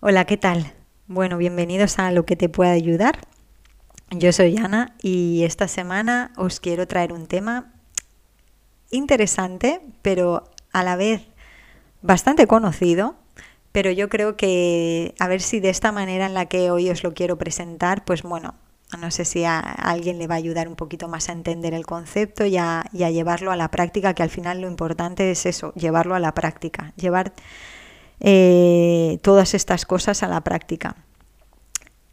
Hola, ¿qué tal? Bueno, bienvenidos a Lo que te pueda ayudar. Yo soy Ana y esta semana os quiero traer un tema interesante, pero a la vez bastante conocido, pero yo creo que a ver si de esta manera en la que hoy os lo quiero presentar, pues bueno, no sé si a alguien le va a ayudar un poquito más a entender el concepto y a, y a llevarlo a la práctica, que al final lo importante es eso, llevarlo a la práctica, llevar eh, todas estas cosas a la práctica.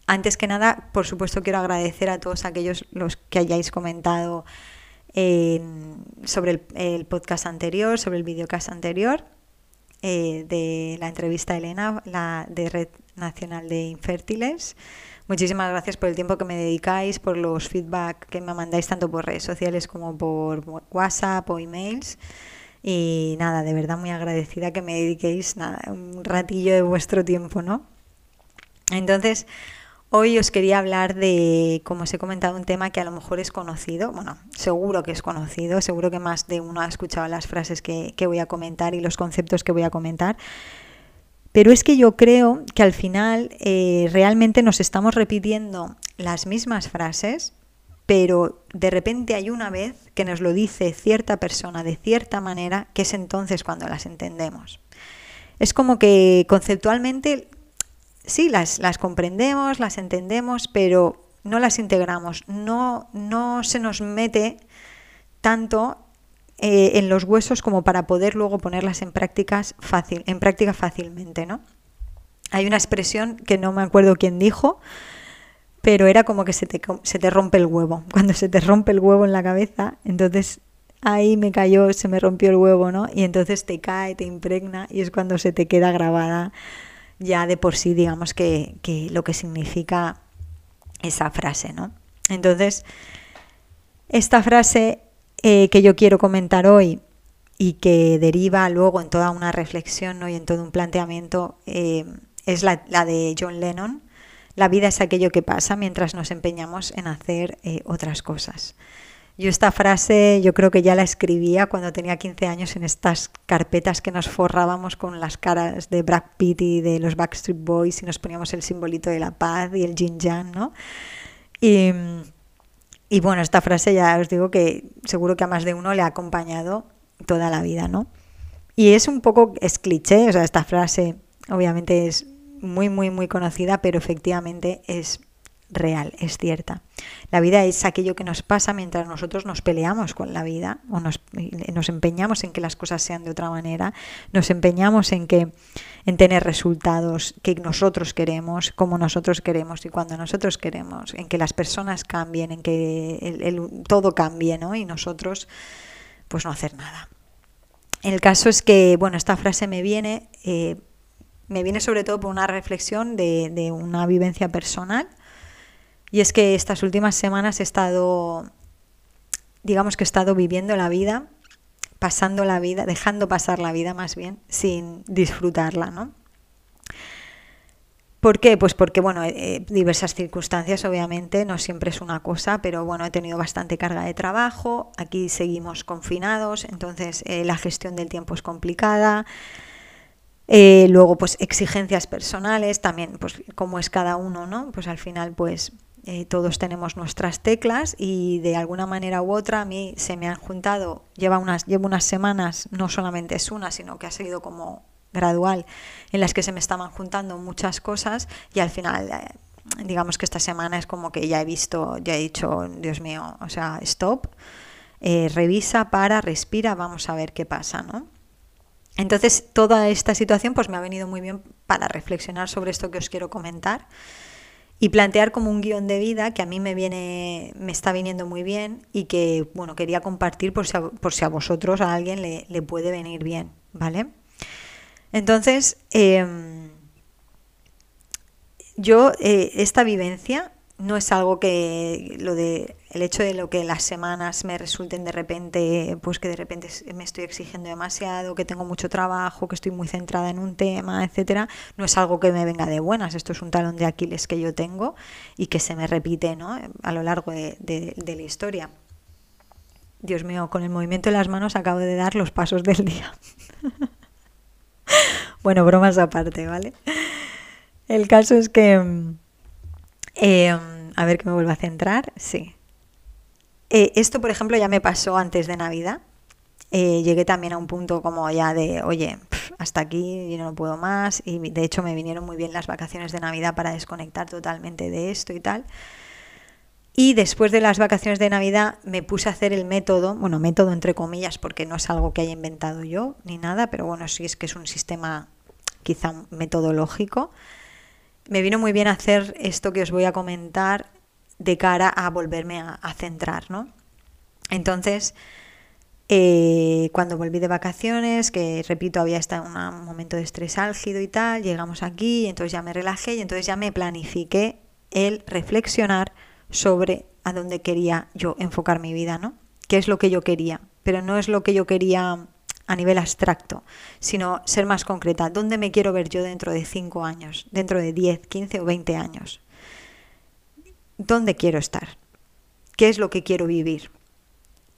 Antes que nada, por supuesto, quiero agradecer a todos aquellos los que hayáis comentado sobre el, podcast anterior, sobre el videocast anterior eh, de la entrevista a Elena, la de Red Nacional de Infértiles. Muchísimas gracias por el tiempo que me dedicáis, por los feedback que me mandáis tanto por redes sociales como por WhatsApp o emails. Y nada, de verdad muy agradecida que me dediquéis nada, un ratillo de vuestro tiempo, ¿no? Entonces, hoy os quería hablar de, como os he comentado, un tema que a lo mejor es conocido, bueno, seguro que es conocido, seguro que más de uno ha escuchado las frases que, voy a comentar y los conceptos que voy a comentar, pero es que yo creo que al final eh, realmente nos estamos repitiendo las mismas frases pero de repente hay una vez que nos lo dice cierta persona de cierta manera, que es entonces cuando las entendemos. Es como que conceptualmente sí, las, las comprendemos, las entendemos, pero no las integramos, no, no se nos mete tanto eh, en los huesos como para poder luego ponerlas en, prácticas fácil, en práctica fácilmente. ¿no? Hay una expresión que no me acuerdo quién dijo, pero era como que se te, se te rompe el huevo. Cuando se te rompe el huevo en la cabeza, entonces ahí me cayó, se me rompió el huevo, ¿no? Y entonces te cae, te impregna y es cuando se te queda grabada ya de por sí, digamos, que, que lo que significa esa frase, ¿no? Entonces, esta frase eh, que yo quiero comentar hoy y que deriva luego en toda una reflexión ¿no? y en todo un planteamiento eh, es la, la de John Lennon, la vida es aquello que pasa mientras nos empeñamos en hacer eh, otras cosas. Yo esta frase yo creo que ya la escribía cuando tenía 15 años en estas carpetas que nos forrábamos con las caras de Brad Pitt y de los Backstreet Boys y nos poníamos el simbolito de la paz y el yin yang, ¿no? Y, y bueno, esta frase ya os digo que seguro que a más de uno le ha acompañado toda la vida, ¿no? Y es un poco, es cliché, o sea, esta frase obviamente es muy, muy, muy conocida, pero efectivamente es real, es cierta. La vida es aquello que nos pasa mientras nosotros nos peleamos con la vida o nos, nos, empeñamos en que las cosas sean de otra manera, nos empeñamos en que en tener resultados que nosotros queremos, como nosotros queremos y cuando nosotros queremos, en que las personas cambien, en que el, todo cambie, ¿no? Y nosotros pues no hacer nada. El caso es que, bueno, esta frase me viene eh, me viene sobre todo por una reflexión de, una vivencia personal. Y es que estas últimas semanas he estado, digamos que he estado viviendo la vida, pasando la vida, dejando pasar la vida más bien, sin disfrutarla, ¿no? ¿Por qué? Pues porque, bueno, eh, diversas circunstancias, obviamente, no siempre es una cosa, pero bueno, he tenido bastante carga de trabajo, aquí seguimos confinados, entonces eh, la gestión del tiempo es complicada, eh, luego, pues exigencias personales, también, pues como es cada uno, ¿no? Pues al final, pues eh, todos tenemos nuestras teclas y de alguna manera u otra a mí se me han juntado, lleva unas, llevo unas semanas, no solamente es una, sino que ha sido como gradual, en las que se me estaban juntando muchas cosas y al final, eh, digamos que esta semana es como que ya he visto, ya he dicho, Dios mío, o sea, stop, revisa, para, respira, vamos a ver qué pasa, ¿no? Entonces, toda esta situación pues me ha venido muy bien para reflexionar sobre esto que os quiero comentar y plantear como un guion de vida que a mí me viene, me está viniendo muy bien y que bueno quería compartir por si a, por si a vosotros a alguien le, puede venir bien, ¿vale? Entonces, em, yo eh, esta vivencia no es algo que lo de el hecho de lo que las semanas me resulten de repente, pues que de repente me estoy exigiendo demasiado, que tengo mucho trabajo, que estoy muy centrada en un tema, etcétera, no es algo que me venga de buenas. Esto es un talón de Aquiles que yo tengo y que se me repite ¿no? a lo largo de, de la historia. Dios mío, con el movimiento de las manos acabo de dar los pasos del día. bueno, bromas aparte, ¿vale? El caso es que eh, a ver que me vuelvo a centrar. Sí. Eh, esto, por ejemplo, ya me pasó antes de Navidad. Eh, llegué también a un punto como ya de, oye, hasta aquí, yo no puedo más. Y de hecho me vinieron muy bien las vacaciones de Navidad para desconectar totalmente de esto y tal. Y después de las vacaciones de Navidad me puse a hacer el método, bueno, método entre comillas, porque no es algo que haya inventado yo ni nada, pero bueno, sí es que es un sistema quizá metodológico me vino muy bien hacer esto que os voy a comentar de cara a volverme a, centrar, ¿no? Entonces, eh, cuando volví de vacaciones, que repito, había estado en un momento de estrés álgido y tal, llegamos aquí, entonces ya me relajé y entonces ya me planifiqué el reflexionar sobre a dónde quería yo enfocar mi vida, ¿no? ¿Qué es lo que yo quería? Pero no es lo que yo quería a nivel abstracto, sino ser más concreta. ¿Dónde me quiero ver yo dentro de 5 años, dentro de 10, 15 o 20 años? ¿Dónde quiero estar? ¿Qué es lo que quiero vivir?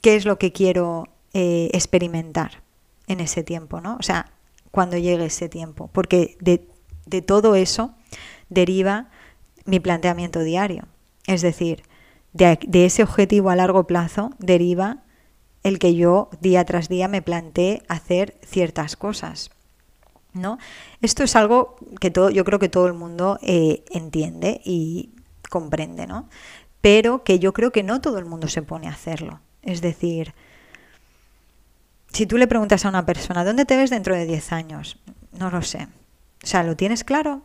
¿Qué es lo que quiero eh, experimentar en ese tiempo? ¿no? O sea, cuando llegue ese tiempo. Porque de, de todo eso deriva mi planteamiento diario. Es decir, de, de, ese objetivo a largo plazo deriva el que yo día tras día me planteé hacer ciertas cosas. ¿no? Esto es algo que todo, yo creo que todo el mundo eh, entiende y comprende, ¿no? Pero que yo creo que no todo el mundo se pone a hacerlo. Es decir, si tú le preguntas a una persona, ¿dónde te ves dentro de 10 años? No lo sé. O sea, ¿lo tienes claro?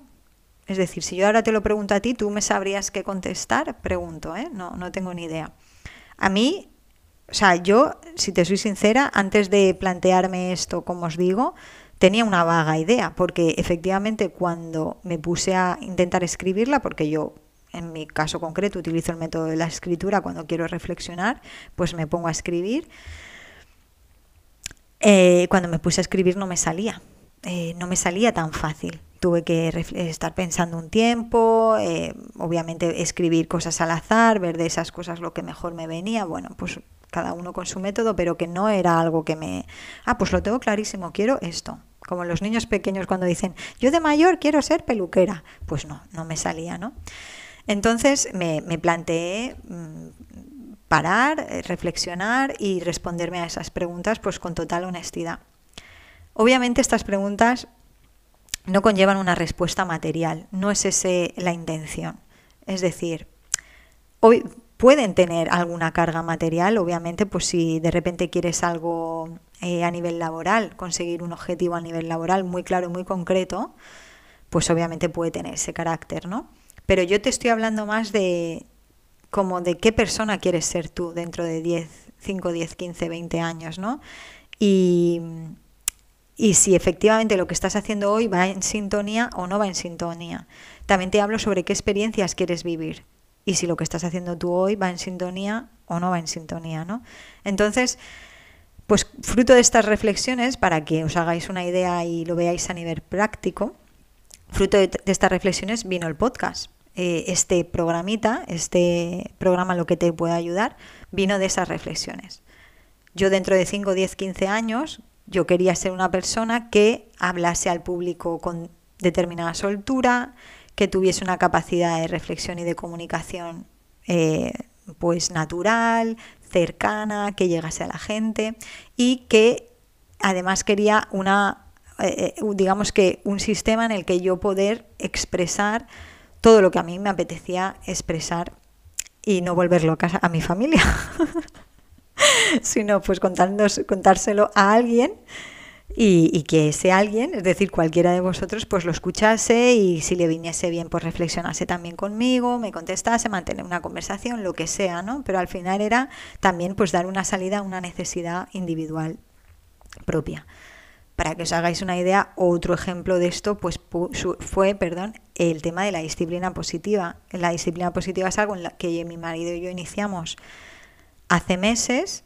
Es decir, si yo ahora te lo pregunto a ti, ¿tú me sabrías qué contestar? Pregunto, ¿eh? No, no tengo ni idea. A mí o sea, yo, si te soy sincera, antes de plantearme esto, como os digo, tenía una vaga idea, porque efectivamente cuando me puse a intentar escribirla, porque yo en mi caso concreto utilizo el método de la escritura cuando quiero reflexionar, pues me pongo a escribir. Eh, cuando me puse a escribir no me salía, eh, no me salía tan fácil. Tuve que estar pensando un tiempo, eh, obviamente escribir cosas al azar, ver de esas cosas lo que mejor me venía. Bueno, pues cada uno con su método, pero que no era algo que me... Ah, pues lo tengo clarísimo, quiero esto. Como los niños pequeños cuando dicen, yo de mayor quiero ser peluquera. Pues no, no me salía, ¿no? Entonces me, me planteé mm, parar, eh, reflexionar y responderme a esas preguntas pues con total honestidad. Obviamente estas preguntas no conllevan una respuesta material, no es ese la intención. Es decir, hoy pueden tener alguna carga material, obviamente, pues si de repente quieres algo eh, a nivel laboral, conseguir un objetivo a nivel laboral muy claro y muy concreto, pues obviamente puede tener ese carácter, ¿no? Pero yo te estoy hablando más de como de qué persona quieres ser tú dentro de 10, 5, 10, 15, 20 años, ¿no? Y, y si efectivamente lo que estás haciendo hoy va en sintonía o no va en sintonía. También te hablo sobre qué experiencias quieres vivir y si lo que estás haciendo tú hoy va en sintonía o no va en sintonía, ¿no? Entonces, pues fruto de estas reflexiones, para que os hagáis una idea y lo veáis a nivel práctico, fruto de, estas reflexiones vino el podcast. Eh, este programita, este programa lo que te puede ayudar, vino de esas reflexiones. Yo dentro de 5, 10, 15 años, yo quería ser una persona que hablase al público con determinada soltura, que tuviese una capacidad de reflexión y de comunicación eh, pues natural, cercana, que llegase a la gente y que además quería una eh, eh, digamos que un sistema en el que yo poder expresar todo lo que a mí me apetecía expresar y no volverlo a casa a mi familia, sino pues contárselo a alguien y, que ese alguien, es decir, cualquiera de vosotros, pues lo escuchase y si le viniese bien, pues reflexionase también conmigo, me contestase, mantener una conversación, lo que sea, ¿no? Pero al final era también pues dar una salida a una necesidad individual propia. Para que os hagáis una idea, otro ejemplo de esto pues, fue perdón, el tema de la disciplina positiva. La disciplina positiva es algo en la que mi marido y yo iniciamos hace meses,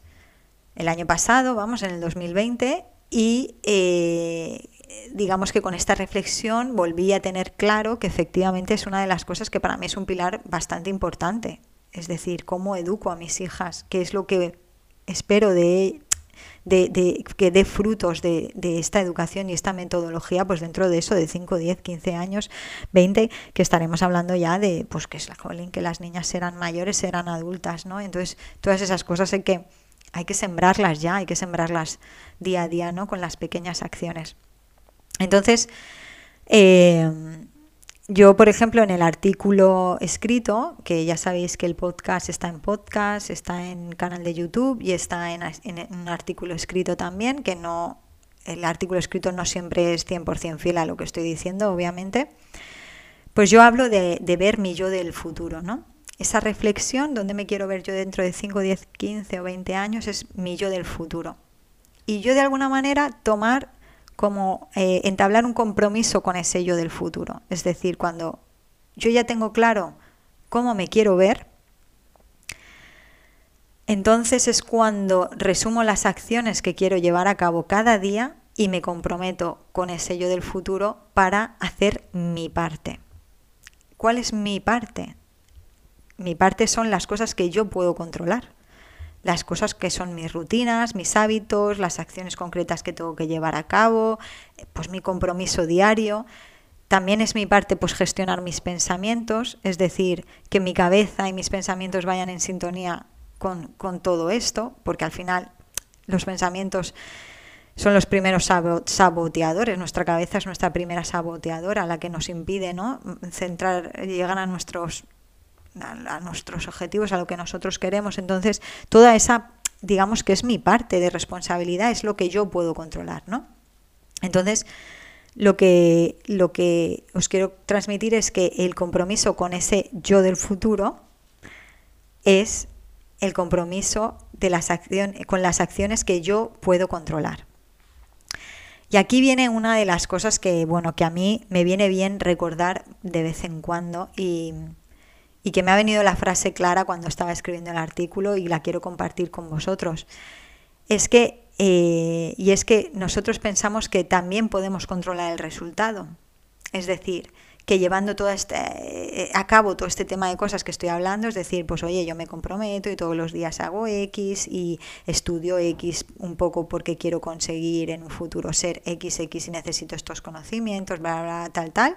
el año pasado, vamos, en el 2020, y eh, digamos que con esta reflexión volví a tener claro que efectivamente es una de las cosas que para mí es un pilar bastante importante. Es decir, cómo educo a mis hijas, qué es lo que espero de, de, que dé frutos de, esta educación y esta metodología, pues dentro de eso, de 5, 10, 15 años, 20, que estaremos hablando ya de, pues que es la que las niñas serán mayores, serán adultas, ¿no? Entonces, todas esas cosas hay que, hay que sembrarlas ya, hay que sembrarlas día a día, ¿no? Con las pequeñas acciones. Entonces, eh, yo, por ejemplo, en el artículo escrito, que ya sabéis que el podcast está en podcast, está en canal de YouTube y está en, un artículo escrito también, que no, el artículo escrito no siempre es 100% fiel a lo que estoy diciendo, obviamente, pues yo hablo de, de ver mi yo del futuro, ¿no? Esa reflexión, donde me quiero ver yo dentro de 5, 10, 15 o 20 años, es mi yo del futuro. Y yo de alguna manera tomar como eh, entablar un compromiso con ese yo del futuro. Es decir, cuando yo ya tengo claro cómo me quiero ver, entonces es cuando resumo las acciones que quiero llevar a cabo cada día y me comprometo con ese yo del futuro para hacer mi parte. ¿Cuál es mi parte? Mi parte son las cosas que yo puedo controlar las cosas que son mis rutinas, mis hábitos, las acciones concretas que tengo que llevar a cabo, pues mi compromiso diario. También es mi parte pues gestionar mis pensamientos, es decir, que mi cabeza y mis pensamientos vayan en sintonía con, con todo esto, porque al final los pensamientos son los primeros saboteadores, nuestra cabeza es nuestra primera saboteadora, la que nos impide ¿no? centrar, llegar a nuestros a, nuestros objetivos, a lo que nosotros queremos. Entonces, toda esa, digamos que es mi parte de responsabilidad, es lo que yo puedo controlar, ¿no? Entonces, lo que, lo que os quiero transmitir es que el compromiso con ese yo del futuro es el compromiso de las acciones, con las acciones que yo puedo controlar. Y aquí viene una de las cosas que, bueno, que a mí me viene bien recordar de vez en cuando y, y que me ha venido la frase clara cuando estaba escribiendo el artículo y la quiero compartir con vosotros. Es que, eh, y es que nosotros pensamos que también podemos controlar el resultado. Es decir, que llevando todo este, eh, a cabo todo este tema de cosas que estoy hablando, es decir, pues oye, yo me comprometo y todos los días hago X y estudio X un poco porque quiero conseguir en un futuro ser XX y necesito estos conocimientos, bla, bla, tal, tal.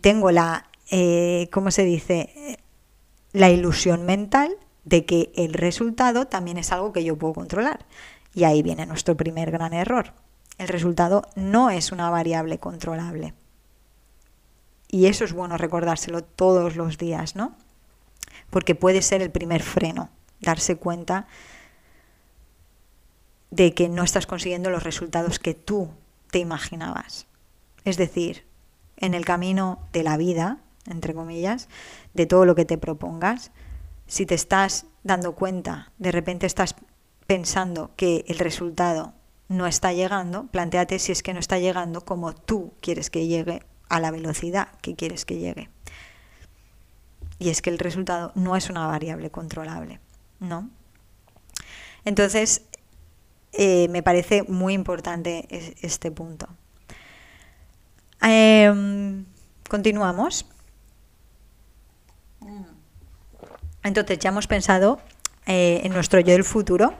tengo la eh, ¿cómo se dice? La ilusión mental de que el resultado también es algo que yo puedo controlar. Y ahí viene nuestro primer gran error. El resultado no es una variable controlable. Y eso es bueno recordárselo todos los días, ¿no? Porque puede ser el primer freno, darse cuenta de que no estás consiguiendo los resultados que tú te imaginabas. Es decir, en el camino de la vida entre comillas, de todo lo que te propongas, si te estás dando cuenta, de repente estás pensando que el resultado no está llegando, planteate si es que no está llegando como tú quieres que llegue a la velocidad que quieres que llegue. Y es que el resultado no es una variable controlable, ¿no? Entonces, eh, me parece muy importante este punto. Em, continuamos. Entonces ya hemos pensado eh, en nuestro yo del futuro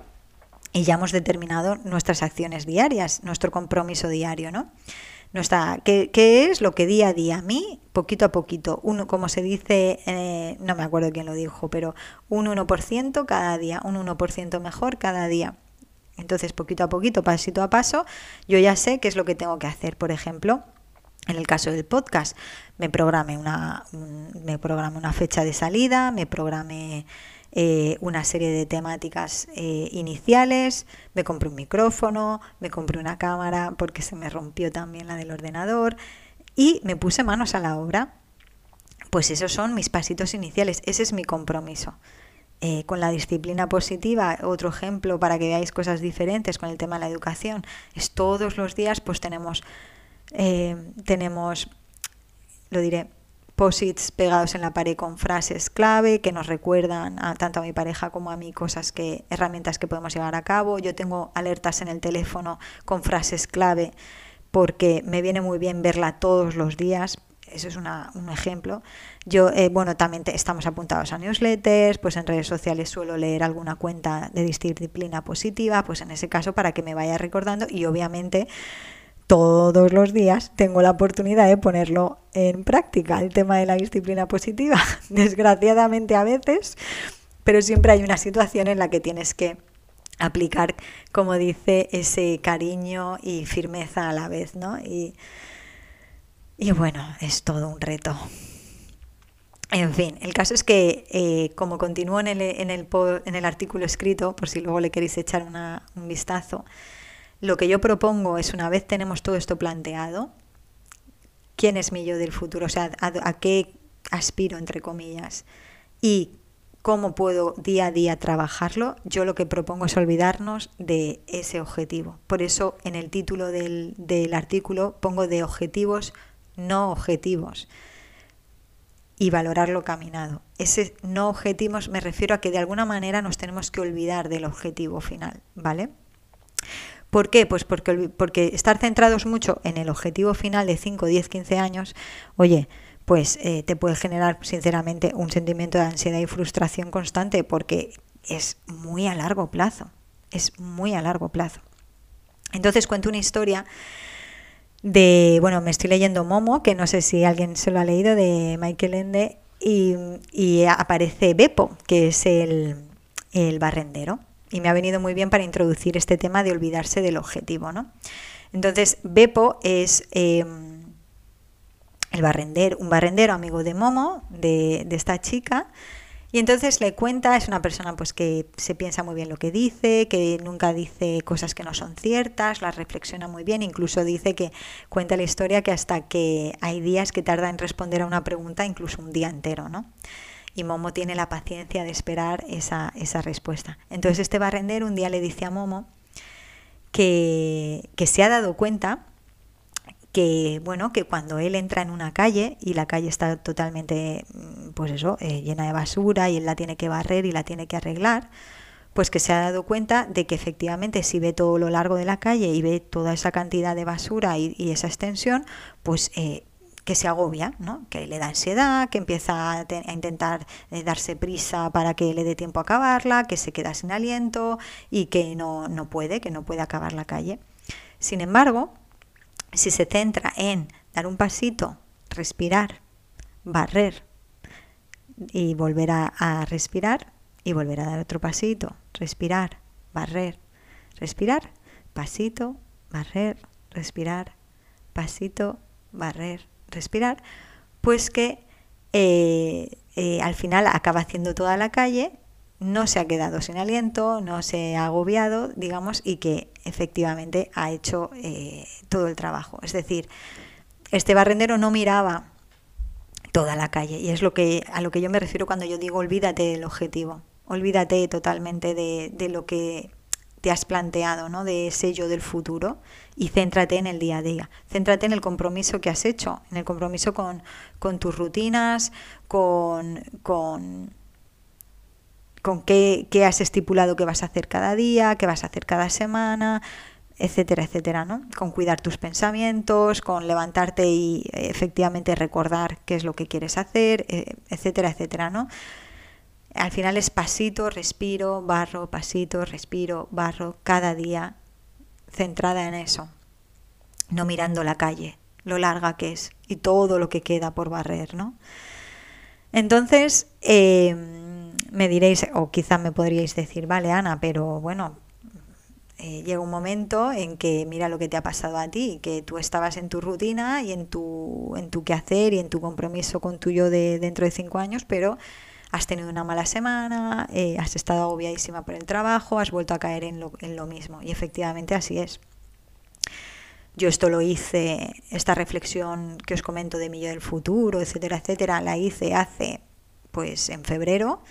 y ya hemos determinado nuestras acciones diarias, nuestro compromiso diario, ¿no? Nuestra, ¿qué, es lo que día a día a mí, poquito a poquito, uno, como se dice, eh, no me acuerdo quién lo dijo, pero un 1% cada día, un 1% mejor cada día. Entonces, poquito a poquito, pasito a paso, yo ya sé qué es lo que tengo que hacer. Por ejemplo, en el caso del podcast, me programe una, me programe una fecha de salida, me programe eh, una serie de temáticas eh, iniciales, me compré un micrófono, me compré una cámara porque se me rompió también la del ordenador y me puse manos a la obra. Pues esos son mis pasitos iniciales, ese es mi compromiso. eh, con la disciplina positiva, otro ejemplo para que veáis cosas diferentes con el tema de la educación, es todos los días pues tenemos, eh, tenemos lo diré, posits pegados en la pared con frases clave que nos recuerdan a, tanto a mi pareja como a mí cosas que, herramientas que podemos llevar a cabo. Yo tengo alertas en el teléfono con frases clave porque me viene muy bien verla todos los días. Eso es un ejemplo. Yo, eh, bueno, también estamos apuntados a newsletters, pues en redes sociales suelo leer alguna cuenta de disciplina positiva, pues en ese caso para que me vaya recordando y obviamente todos los días tengo la oportunidad de ponerlo en práctica, el tema de la disciplina positiva. Desgraciadamente a veces, pero siempre hay una situación en la que tienes que aplicar, como dice, ese cariño y firmeza a la vez, ¿no? Y, y bueno, es todo un reto. En fin, el caso es que, eh, como continúo en el, en, el, en el artículo escrito, por si luego le queréis echar un vistazo, lo que yo propongo es, una vez tenemos todo esto planteado, ¿quién es mi yo del futuro? O sea, a, qué aspiro, entre comillas, y cómo puedo día a día trabajarlo, yo lo que propongo es olvidarnos de ese objetivo. Por eso en el título del, del artículo pongo de objetivos no objetivos y valorar lo caminado. Ese no objetivos me refiero a que de alguna manera nos tenemos que olvidar del objetivo final, ¿vale? ¿Por qué? Pues porque, porque estar centrados mucho en el objetivo final de 5, 10, 15 años, oye, pues eh, te puede generar sinceramente un sentimiento de ansiedad y frustración constante porque es muy a largo plazo, es muy a largo plazo. Entonces cuento una historia de, bueno, me estoy leyendo Momo, que no sé si alguien se lo ha leído, de Michael Ende, y, y aparece Beppo, que es el, el barrendero y me ha venido muy bien para introducir este tema de olvidarse del objetivo. ¿no? Entonces, Beppo es em, el barrendero, un barrendero amigo de Momo, de, esta chica, y entonces le cuenta, es una persona pues que se piensa muy bien lo que dice, que nunca dice cosas que no son ciertas, las reflexiona muy bien, incluso dice que cuenta la historia que hasta que hay días que tarda en responder a una pregunta, incluso un día entero, ¿no? Y Momo tiene la paciencia de esperar esa, respuesta. Entonces este barrendero un día le dice a Momo que, se ha dado cuenta que bueno que cuando él entra en una calle y la calle está totalmente mm, pues eso eh, llena de basura y él la tiene que barrer y la tiene que arreglar pues que se ha dado cuenta de que efectivamente si ve todo lo largo de la calle y ve toda esa cantidad de basura y, esa extensión pues eh, que se agobia, ¿no? que le da ansiedad, que empieza a, intentar eh, darse prisa para que le dé tiempo a acabarla, que se queda sin aliento y que no, no puede, que no puede acabar la calle. Sin embargo, si se centra en dar un pasito, respirar, barrer y volver a, a respirar y volver a dar otro pasito, respirar, barrer, respirar, pasito, barrer, respirar, pasito, barrer, respirar, pues que eh, eh, al final acaba haciendo toda la calle, no se ha quedado sin aliento, no se ha agobiado, digamos, y que efectivamente ha hecho eh, todo el trabajo. Es decir, este barrendero no miraba toda la calle y es lo que a lo que yo me refiero cuando yo digo olvídate del objetivo, olvídate totalmente de, de lo que te has planteado, ¿no? de ese yo del futuro y céntrate en el día a día. Céntrate en el compromiso que has hecho, en el compromiso con, tus rutinas, con, con, con qué, has estipulado que vas a hacer cada día, qué vas a hacer cada semana, etcétera, etcétera, ¿no? Con cuidar tus pensamientos, con levantarte y efectivamente recordar qué es lo que quieres hacer, eh, etcétera, etcétera, ¿no? Al final es pasito, respiro, barro, pasito, respiro, barro, cada día centrada en eso, no mirando la calle, lo larga que es y todo lo que queda por barrer, ¿no? Entonces, eh, me diréis, o quizá me podríais decir, vale, Ana, pero bueno, eh, llega un momento en que mira lo que te ha pasado a ti, que tú estabas en tu rutina y en tu, en tu quehacer y en tu compromiso con tu yo de dentro de cinco años, pero has tenido una mala semana, eh, has estado agobiadísima por el trabajo, has vuelto a caer en lo, en lo mismo. Y efectivamente así es. Yo esto lo hice, esta reflexión que os comento de mi yo del futuro, etcétera, etcétera, la hice hace, pues en febrero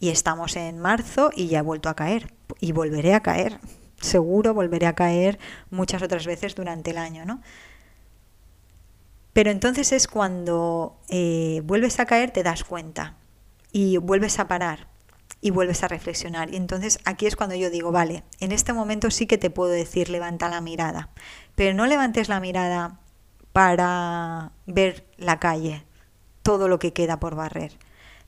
Y estamos en marzo y ya he vuelto a caer. Y volveré a caer. Seguro volveré a caer muchas otras veces durante el año, ¿no? Pero entonces es cuando eh, vuelves a caer, te das cuenta y vuelves a parar y vuelves a reflexionar. Y entonces aquí es cuando yo digo, vale, en este momento sí que te puedo decir, levanta la mirada, pero no levantes la mirada para ver la calle, todo lo que queda por barrer.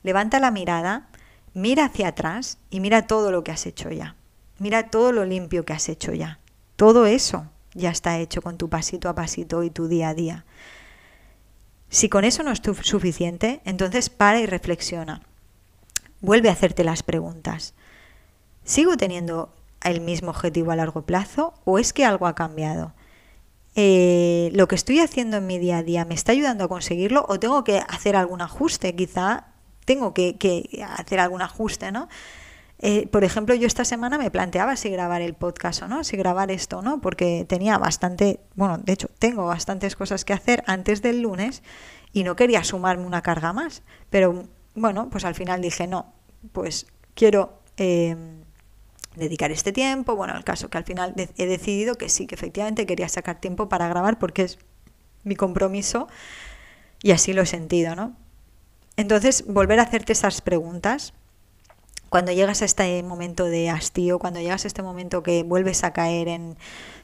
Levanta la mirada, mira hacia atrás y mira todo lo que has hecho ya. Mira todo lo limpio que has hecho ya. Todo eso ya está hecho con tu pasito a pasito y tu día a día. Si con eso no es suficiente, entonces para y reflexiona. Vuelve a hacerte las preguntas. ¿Sigo teniendo el mismo objetivo a largo plazo o es que algo ha cambiado? Eh, ¿Lo que estoy haciendo en mi día a día me está ayudando a conseguirlo o tengo que hacer algún ajuste? Quizá tengo que, hacer algún ajuste, ¿no? Eh, por ejemplo, yo esta semana me planteaba si grabar el podcast o no, si grabar esto o no, porque tenía bastante, bueno, de hecho, tengo bastantes cosas que hacer antes del lunes y no quería sumarme una carga más. Pero bueno, pues al final dije, no, pues quiero em, dedicar este tiempo. Bueno, el caso que al final he decidido que sí, que efectivamente quería sacar tiempo para grabar porque es mi compromiso y así lo he sentido, ¿no? Entonces, volver a hacerte esas preguntas cuando llegas a este momento de hastío, cuando llegas a este momento que vuelves a caer en,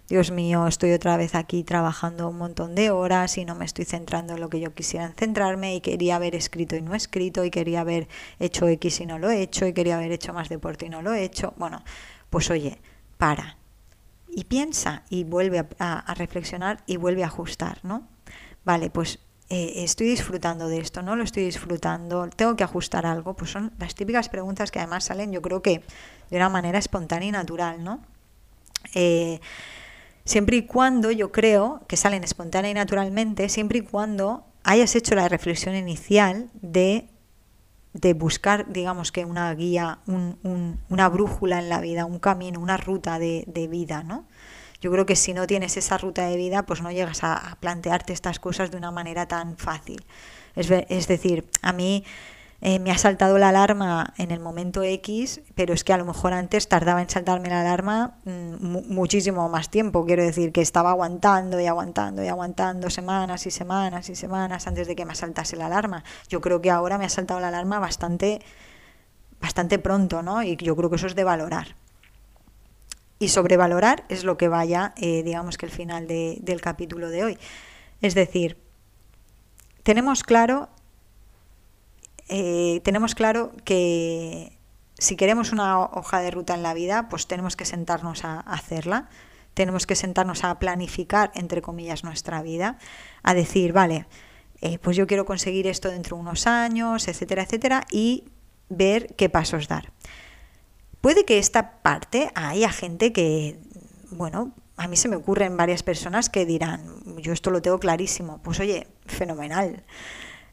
Dios mío, estoy otra vez aquí trabajando un montón de horas y no me estoy centrando en lo que yo quisiera centrarme y quería haber escrito y no escrito y quería haber hecho X y no lo he hecho y quería haber hecho más deporte y no lo he hecho. Bueno, pues oye, para y piensa y vuelve a reflexionar y vuelve a ajustar, ¿no? Vale, pues eh, estoy disfrutando de esto, no lo estoy disfrutando, tengo que ajustar algo, pues son las típicas preguntas que además salen yo creo que de una manera espontánea y natural, ¿no? Eh, siempre y cuando yo creo que salen espontánea y naturalmente, siempre y cuando hayas hecho la reflexión inicial de, de buscar, digamos que una guía, una brújula en la vida, un camino, una ruta de, de vida, ¿no? Yo creo que si no tienes esa ruta de vida, pues no llegas a, plantearte estas cosas de una manera tan fácil. Es, decir, a mí eh, me ha saltado la alarma en el momento X, pero es que a lo mejor antes tardaba en saltarme la alarma mm, muchísimo más tiempo. Quiero decir que estaba aguantando y aguantando y aguantando semanas y semanas y semanas antes de que me saltase la alarma. Yo creo que ahora me ha saltado la alarma bastante, bastante pronto, ¿no? Y yo creo que eso es de valorar y sobrevalorar es lo que vaya, eh, digamos que el final del capítulo de hoy. Es decir, tenemos claro, eh, tenemos claro que si queremos una hoja de ruta en la vida, pues tenemos que sentarnos a, hacerla, tenemos que sentarnos a planificar, entre comillas, nuestra vida, a decir, vale, eh, pues yo quiero conseguir esto dentro de unos años, etcétera, etcétera, y ver qué pasos dar. Puede que esta parte haya gente que, bueno, a mí se me ocurren varias personas que dirán, yo esto lo tengo clarísimo, pues oye, fenomenal.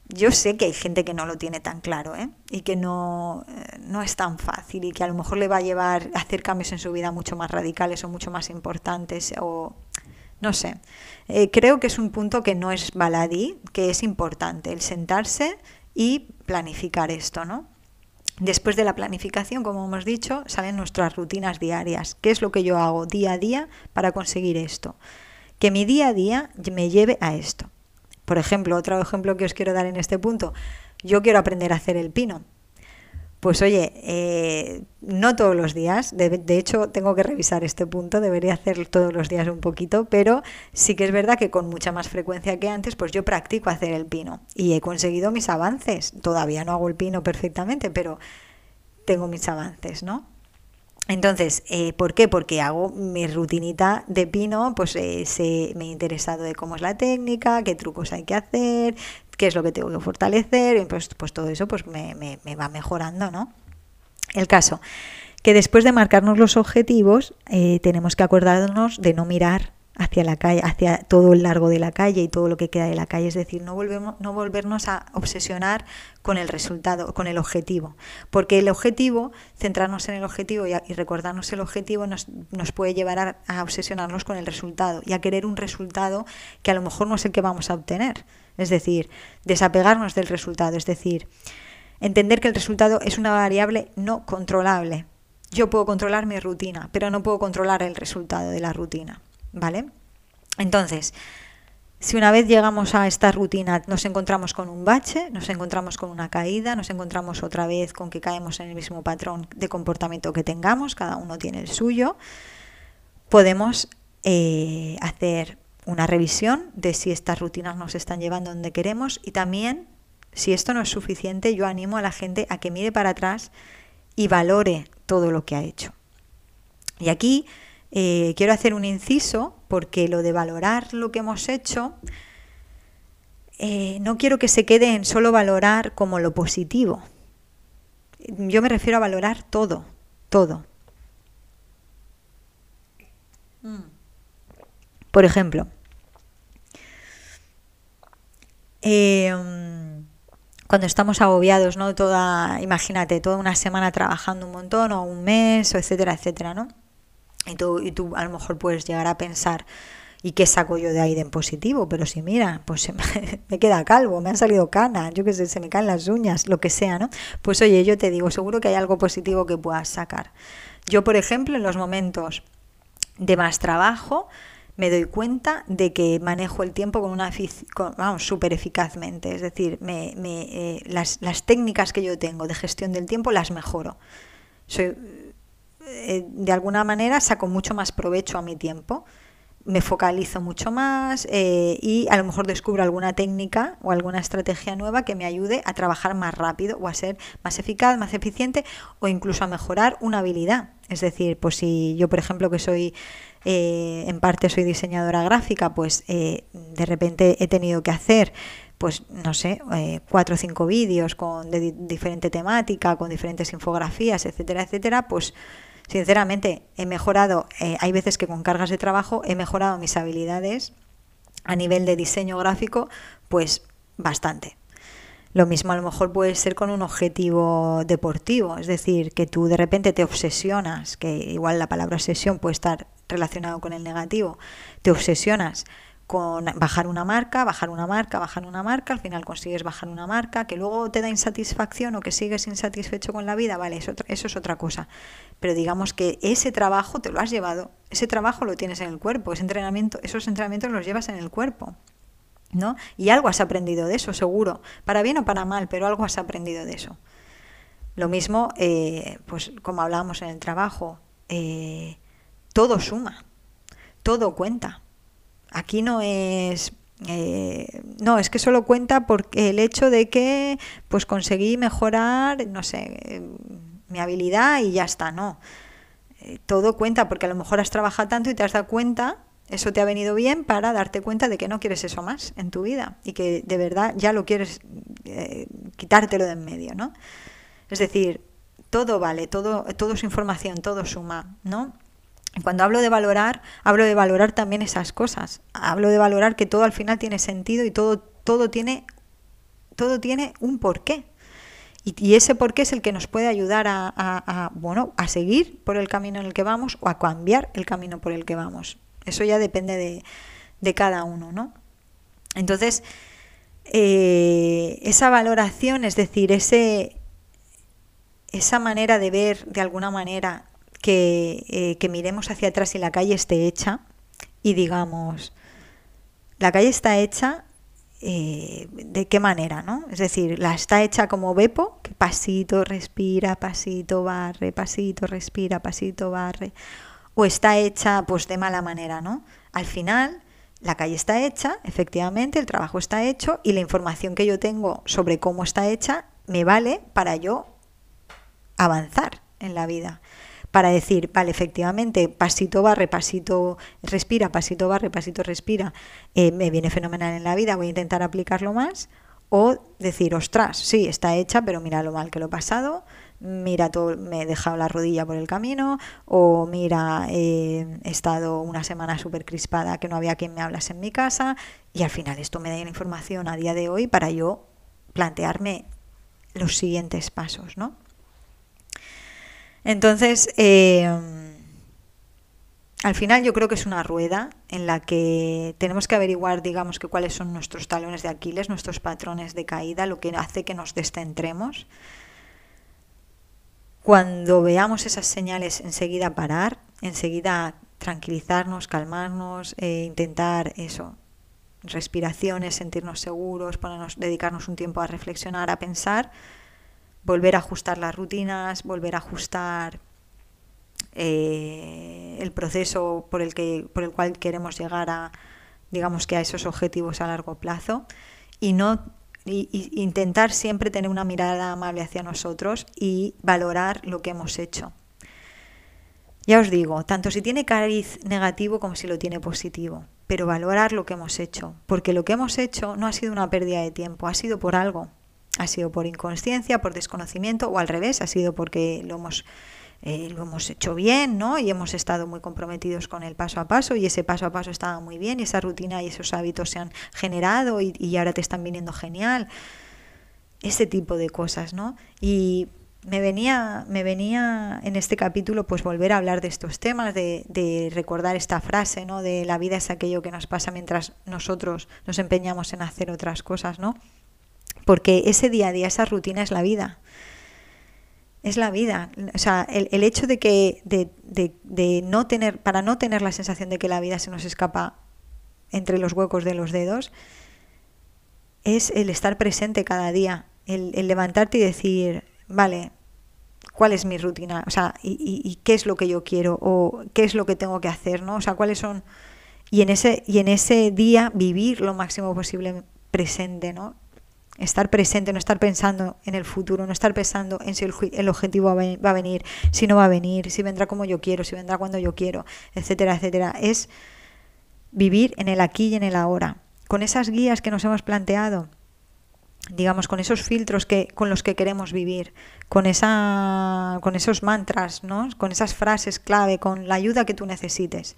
Yo sé que hay gente que no lo tiene tan claro ¿eh? y que no, eh, no es tan fácil y que a lo mejor le va a llevar a hacer cambios en su vida mucho más radicales o mucho más importantes o no sé. Eh, creo que es un punto que no es baladí, que es importante, el sentarse y planificar esto, ¿no? Después de la planificación, como hemos dicho, salen nuestras rutinas diarias. ¿Qué es lo que yo hago día a día para conseguir esto? Que mi día a día me lleve a esto. Por ejemplo, otro ejemplo que os quiero dar en este punto. Yo quiero aprender a hacer el pino. Pues oye, eh, no todos los días, de, hecho tengo que revisar este punto, debería hacer todos los días un poquito, pero sí que es verdad que con mucha más frecuencia que antes, pues yo practico hacer el pino y he conseguido mis avances. Todavía no hago el pino perfectamente, pero tengo mis avances, ¿no? Entonces, eh, ¿por qué? Porque hago mi rutinita de pino, pues eh, me he interesado de cómo es la técnica, qué trucos hay que hacer, qué es lo que tengo que fortalecer, y pues, pues todo eso pues me, me, va mejorando, ¿no? El caso, que después de marcarnos los objetivos, eh, tenemos que acordarnos de no mirar hacia la calle, hacia todo el largo de la calle y todo lo que queda de la calle, es decir, no volvemos, no volvernos a obsesionar con el resultado, con el objetivo, porque el objetivo, centrarnos en el objetivo y, recordarnos el objetivo nos, nos puede llevar a, a, obsesionarnos con el resultado y a querer un resultado que a lo mejor no es el que vamos a obtener, es decir, desapegarnos del resultado, es decir, Entender que el resultado es una variable no controlable. Yo puedo controlar mi rutina, pero no puedo controlar el resultado de la rutina, ¿vale? Entonces, si una vez llegamos a esta rutina nos encontramos con un bache, nos encontramos con una caída, nos encontramos otra vez con que caemos en el mismo patrón de comportamiento que tengamos, cada uno tiene el suyo, podemos eh, hacer una revisión de si estas rutinas nos están llevando donde queremos y también, si esto no es suficiente, yo animo a la gente a que mire para atrás y valore todo lo que ha hecho. Y aquí eh, quiero hacer un inciso porque lo de valorar lo que hemos hecho, eh, no quiero que se quede en solo valorar como lo positivo. Yo me refiero a valorar todo, todo. Mm. Por ejemplo, em, cuando estamos agobiados, ¿no? Toda, imagínate, toda una semana trabajando un montón o un mes, o etcétera, etcétera, ¿no? Y tú, y tú a lo mejor puedes llegar a pensar, ¿y qué saco yo de ahí de en positivo? Pero si mira, pues me, queda calvo, me han salido canas, yo qué sé, se me caen las uñas, lo que sea, ¿no? Pues oye, yo te digo, seguro que hay algo positivo que puedas sacar. Yo, por ejemplo, en los momentos de más trabajo, me doy cuenta de que manejo el tiempo con una vamos, súper eficazmente. Es decir, me, me, eh, las, las, técnicas que yo tengo de gestión del tiempo las mejoro. Soy, eh, de alguna manera saco mucho más provecho a mi tiempo me focalizo mucho más eh, y a lo mejor descubro alguna técnica o alguna estrategia nueva que me ayude a trabajar más rápido o a ser más eficaz, más eficiente o incluso a mejorar una habilidad. Es decir, pues si yo, por ejemplo, que soy eh, en parte soy diseñadora gráfica, pues eh, de repente he tenido que hacer pues no sé, cuatro o cinco vídeos con de diferente temática, con diferentes infografías, etcétera, etcétera, pues sinceramente he mejorado, eh, hay veces que con cargas de trabajo he mejorado mis habilidades a nivel de diseño gráfico, pues bastante. Lo mismo a lo mejor puede ser con un objetivo deportivo, es decir, que tú de repente te obsesionas, que igual la palabra obsesión puede estar relacionado con el negativo, te obsesionas con bajar una marca, bajar una marca, bajar una marca, al final consigues bajar una marca, que luego te da insatisfacción o que sigues insatisfecho con la vida, vale, eso, eso es otra cosa. Pero digamos que ese trabajo te lo has llevado, ese trabajo lo tienes en el cuerpo, ese entrenamiento, esos entrenamientos los llevas en el cuerpo. ¿no? Y algo has aprendido de eso, seguro, para bien o para mal, pero algo has aprendido de eso. Lo mismo, eh, pues como hablábamos en el trabajo, eh, todo suma, todo cuenta. Aquí no es eh, no, es que solo cuenta porque el hecho de que pues conseguí mejorar, no sé, mi habilidad y ya está, no. Eh, todo cuenta porque a lo mejor has trabajado tanto y te has dado cuenta, eso te ha venido bien para darte cuenta de que no quieres eso más en tu vida y que de verdad ya lo quieres eh, quitártelo de en medio, ¿no? Es decir, todo vale, todo, todo es información, todo suma, ¿no? Cuando hablo de valorar, hablo de valorar también esas cosas. Hablo de valorar que todo al final tiene sentido y todo, todo, tiene, todo tiene un porqué. Y, ese porqué es el que nos puede ayudar a, bueno, a seguir por el camino en el que vamos o a cambiar el camino por el que vamos. Eso ya depende de, de cada uno, ¿no? Entonces, eh, esa valoración, es decir, ese, esa manera de ver de alguna manera eh, que, miremos hacia atrás y la calle esté hecha y digamos, la calle está hecha eh, de qué manera, ¿no? Es decir, la está hecha como Bepo, que pasito, respira, pasito, barre, pasito, respira, pasito, barre, o está hecha pues de mala manera, ¿no? Al final, la calle está hecha, efectivamente, el trabajo está hecho y la información que yo tengo sobre cómo está hecha me vale para yo avanzar en la vida para decir, vale, efectivamente, pasito barre, pasito respira, pasito barre, pasito respira, eh, me viene fenomenal en la vida, voy a intentar aplicarlo más, o decir, ostras, sí, está hecha, pero mira lo mal que lo he pasado, mira, todo, me he dejado la rodilla por el camino, o mira, eh, he estado una semana súper crispada que no había quien me hablase en mi casa, y al final esto me da la información a día de hoy para yo plantearme los siguientes pasos, ¿no? Entonces, eh, al final yo creo que es una rueda en la que tenemos que averiguar, digamos, que cuáles son nuestros talones de Aquiles, nuestros patrones de caída, lo que hace que nos descentremos. Cuando veamos esas señales, enseguida parar, enseguida tranquilizarnos, calmarnos, eh, intentar eso, respiraciones, sentirnos seguros, ponernos, dedicarnos un tiempo a reflexionar, a pensar, volver a ajustar las rutinas, volver a ajustar eh, el proceso por el, que, por el cual queremos llegar a, digamos que a esos objetivos a largo plazo y no intentar siempre tener una mirada amable hacia nosotros y valorar lo que hemos hecho. Ya os digo, tanto si tiene cariz negativo como si lo tiene positivo, pero valorar lo que hemos hecho, porque lo que hemos hecho no ha sido una pérdida de tiempo, ha sido por algo, ha sido por inconsciencia, por desconocimiento o al revés, ha sido porque lo hemos eh, lo hemos hecho bien, ¿no? Y hemos estado muy comprometidos con el paso a paso y ese paso a paso estaba muy bien y esa rutina y esos hábitos se han generado y, y ahora te están viniendo genial. Ese tipo de cosas, ¿no? Y me venía, me venía en este capítulo pues volver a hablar de estos temas, de, de, recordar esta frase, ¿no? De la vida es aquello que nos pasa mientras nosotros nos empeñamos en hacer otras cosas, ¿no? Porque ese día a día, esa rutina es la vida es la vida. O sea, el, el hecho de que de, de, de, no tener, para no tener la sensación de que la vida se nos escapa entre los huecos de los dedos, es el estar presente cada día, el, levantarte y decir, vale, ¿cuál es mi rutina? O sea, y, y, y, qué es lo que yo quiero o qué es lo que tengo que hacer, ¿no? O sea, cuáles son y en ese y en ese día vivir lo máximo posible presente, ¿no? Estar presente, no estar pensando en el futuro, no estar pensando en si el, objetivo va a venir, si no va a venir, si vendrá como yo quiero, si vendrá cuando yo quiero, etcétera, etcétera. Es vivir en el aquí y en el ahora, con esas guías que nos hemos planteado, digamos, con esos filtros que, con los que queremos vivir, con, esa, con esos mantras, ¿no? con esas frases clave, con la ayuda que tú necesites.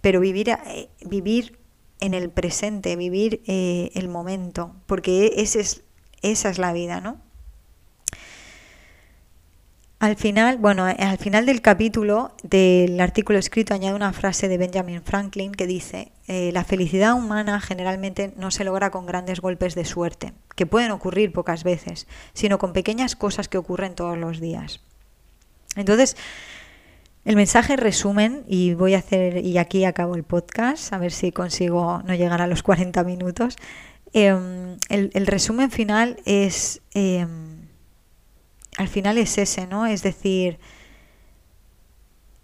Pero vivir, eh, vivir en el presente, vivir eh, el momento, porque es, esa es la vida, ¿no? Al final, bueno, al final del capítulo del artículo escrito añade una frase de Benjamin Franklin que dice, eh, la felicidad humana generalmente no se logra con grandes golpes de suerte, que pueden ocurrir pocas veces, sino con pequeñas cosas que ocurren todos los días. Entonces, el mensaje resumen, y voy a hacer, y aquí acabo el podcast, a ver si consigo no llegar a los 40 minutos. El, el, resumen final es, eh, al final es ese, ¿no? Es decir,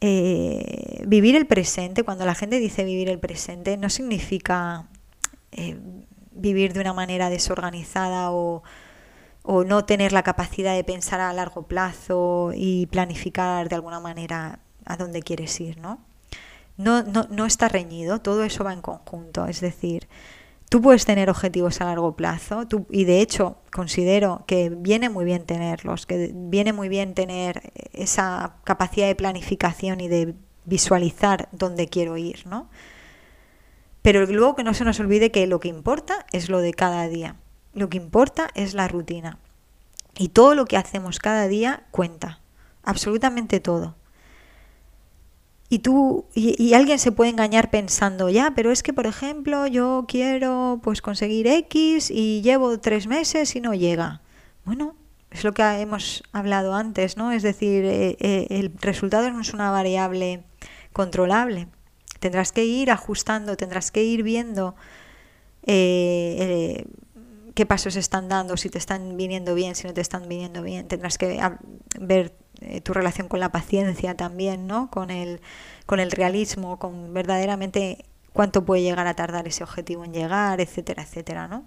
eh, vivir el presente, cuando la gente dice vivir el presente, no significa eh, vivir de una manera desorganizada o, o no tener la capacidad de pensar a largo plazo y planificar de alguna manera a dónde quieres ir, ¿no? No, no, no está reñido, todo eso va en conjunto, es decir, tú puedes tener objetivos a largo plazo tú, y de hecho considero que viene muy bien tenerlos, que viene muy bien tener esa capacidad de planificación y de visualizar dónde quiero ir, ¿no? Pero luego que no se nos olvide que lo que importa es lo de cada día, lo que importa es la rutina y todo lo que hacemos cada día cuenta, absolutamente todo y tú y, y, alguien se puede engañar pensando ya pero es que por ejemplo yo quiero pues conseguir x y llevo tres meses y no llega bueno es lo que hemos hablado antes no es decir eh, eh, el resultado no es una variable controlable. Tendrás que ir ajustando tendrás que ir viendo eh, qué pasos están dando si te están viniendo bien si no te están viniendo bien tendrás que ver eh, tu relación con la paciencia también, ¿no? Con el, con el realismo, con verdaderamente cuánto puede llegar a tardar ese objetivo en llegar, etcétera, etcétera, ¿no?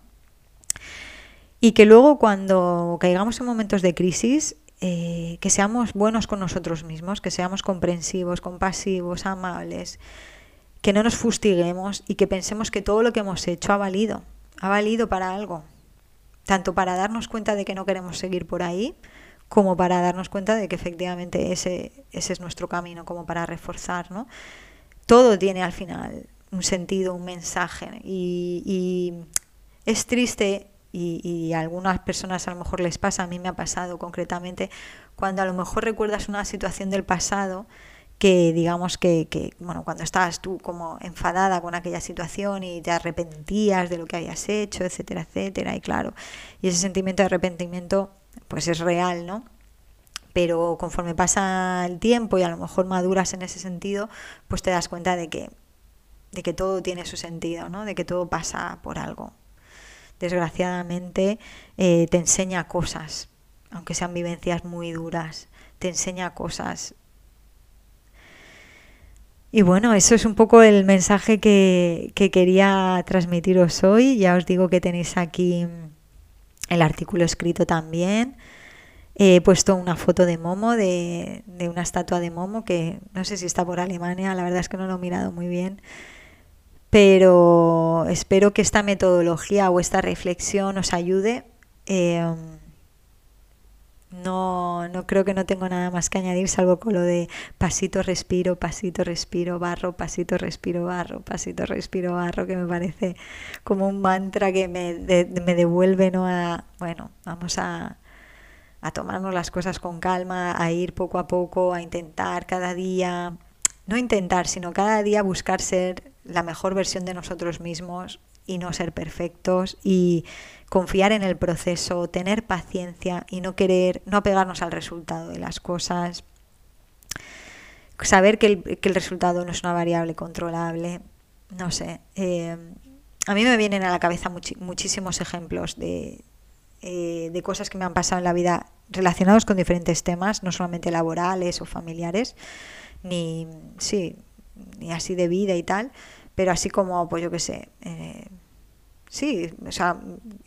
Y que luego cuando caigamos en momentos de crisis, eh, que seamos buenos con nosotros mismos, que seamos comprensivos, compasivos, amables, que no nos fustiguemos y que pensemos que todo lo que hemos hecho ha valido, ha valido para algo, tanto para darnos cuenta de que no queremos seguir por ahí, como para darnos cuenta de que efectivamente ese, ese es nuestro camino, como para reforzar, ¿no? Todo tiene al final un sentido, un mensaje y, es triste y, y, a algunas personas a lo mejor les pasa, a mí me ha pasado concretamente, cuando a lo mejor recuerdas una situación del pasado que digamos que, que, bueno, cuando estabas tú como enfadada con aquella situación y te arrepentías de lo que habías hecho, etcétera, etcétera, y claro, y ese sentimiento de arrepentimiento pues es real, ¿no? Pero conforme pasa el tiempo y a lo mejor maduras en ese sentido, pues te das cuenta de que, de que todo tiene su sentido, ¿no? De que todo pasa por algo. Desgraciadamente eh, te enseña cosas, aunque sean vivencias muy duras, te enseña cosas y bueno, eso es un poco el mensaje que, quería transmitiros hoy. Ya os digo que tenéis aquí el artículo escrito también. He puesto una foto de Momo, de, una estatua de Momo, que no sé si está por Alemania, la verdad es que no lo he mirado muy bien. Pero espero que esta metodología o esta reflexión os ayude. Eh, no, no creo que no tengo nada más que añadir, salvo con lo de pasito, respiro, pasito, respiro, barro, pasito, respiro, barro, pasito, respiro, barro, que me parece como un mantra que me, me devuelve, ¿no? A, bueno, vamos a, a tomarnos las cosas con calma, a ir poco a poco, a intentar cada día, no intentar, sino cada día buscar ser la mejor versión de nosotros mismos y no ser perfectos y confiar en el proceso, tener paciencia y no querer, no apegarnos al resultado de las cosas, saber que el, que el resultado no es una variable controlable, no sé. Eh, a mí me vienen a la cabeza muchísimos ejemplos de, eh, de cosas que me han pasado en la vida relacionados con diferentes temas, no solamente laborales o familiares, ni, sí, ni así de vida y tal, pero así como, pues yo qué sé, eh, sí, o sea,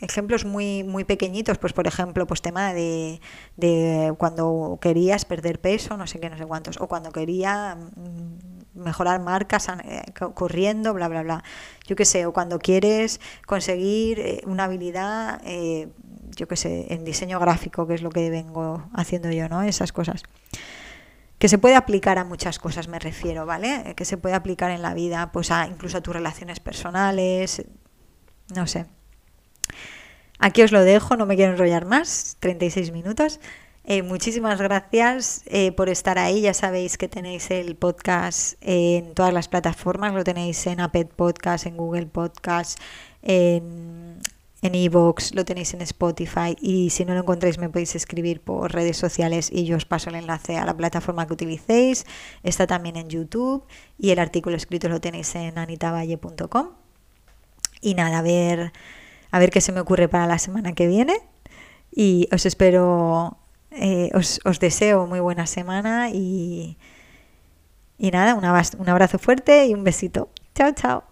ejemplos muy, muy pequeñitos, pues por ejemplo, pues tema de, de cuando querías perder peso, no sé qué, no sé cuántos, o cuando quería mm, mejorar marcas eh, corriendo, bla, bla, bla. Yo qué sé, o cuando quieres conseguir eh, una habilidad, yo qué sé, en diseño gráfico, que es lo que vengo haciendo yo, ¿no? Esas cosas que se puede aplicar a muchas cosas, me refiero, ¿vale? Que se puede aplicar en la vida, pues a incluso a tus relaciones personales, no sé. Aquí os lo dejo, no me quiero enrollar más, 36 minutos. Eh, muchísimas gracias eh, por estar ahí. Ya sabéis que tenéis el podcast en todas las plataformas. Lo tenéis en Apple Podcast, en Google Podcast, en en iVoox, lo tenéis en Spotify y si no lo encontráis me podéis escribir por redes sociales y yo os paso el enlace a la plataforma que utilicéis. Está también en YouTube y el artículo escrito lo tenéis en anitavalle.com. Y nada, a ver, a ver qué se me ocurre para la semana que viene y os espero, eh, os, os, deseo muy buena semana y, y nada, un abrazo fuerte y un besito. Chao, chao.